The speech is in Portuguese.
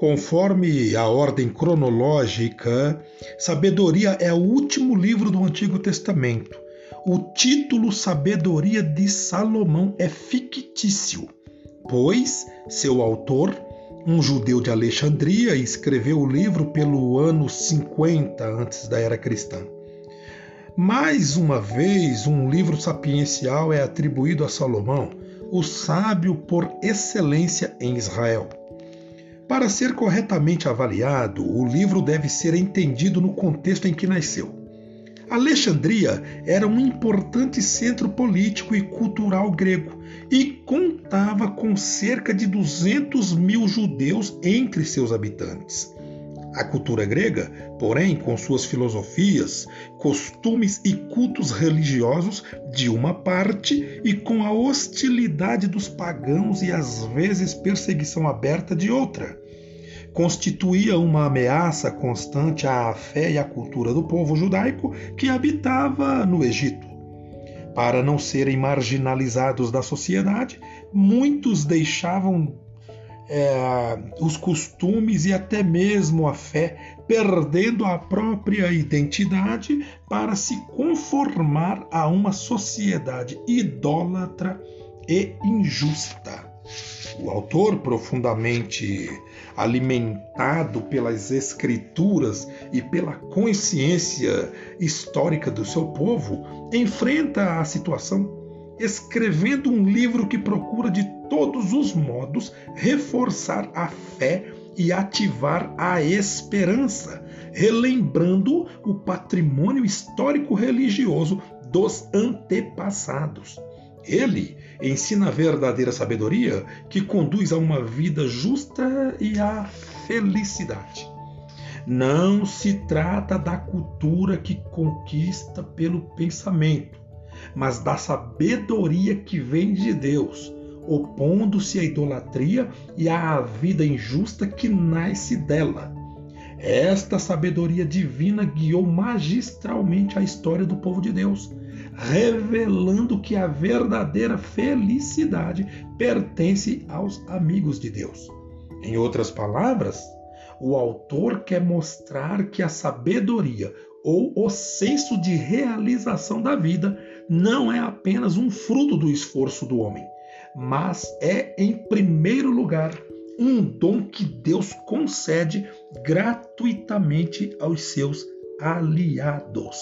Conforme a ordem cronológica, Sabedoria é o último livro do Antigo Testamento. O título Sabedoria de Salomão é fictício, pois seu autor, um judeu de Alexandria, escreveu o livro pelo ano 50 antes da era cristã. Mais uma vez, um livro sapiencial é atribuído a Salomão, o sábio por excelência em Israel. Para ser corretamente avaliado, o livro deve ser entendido no contexto em que nasceu. Alexandria era um importante centro político e cultural grego e contava com cerca de 200 mil judeus entre seus habitantes. A cultura grega, porém, com suas filosofias, costumes e cultos religiosos de uma parte e com a hostilidade dos pagãos e às vezes perseguição aberta de outra, constituía uma ameaça constante à fé e à cultura do povo judaico que habitava no Egito. Para não serem marginalizados da sociedade, muitos deixavam é, os costumes e até mesmo a fé, perdendo a própria identidade para se conformar a uma sociedade idólatra e injusta. O autor, profundamente alimentado pelas escrituras e pela consciência histórica do seu povo, enfrenta a situação escrevendo um livro que procura de todos os modos reforçar a fé e ativar a esperança, relembrando o patrimônio histórico religioso dos antepassados. Ele ensina a verdadeira sabedoria que conduz a uma vida justa e à felicidade. Não se trata da cultura que conquista pelo pensamento, mas da sabedoria que vem de Deus, opondo-se à idolatria e à vida injusta que nasce dela. Esta sabedoria divina guiou magistralmente a história do povo de Deus, revelando que a verdadeira felicidade pertence aos amigos de Deus. Em outras palavras, o autor quer mostrar que a sabedoria ou o senso de realização da vida não é apenas um fruto do esforço do homem, mas é, em primeiro lugar, um dom que Deus concede gratuitamente aos seus aliados.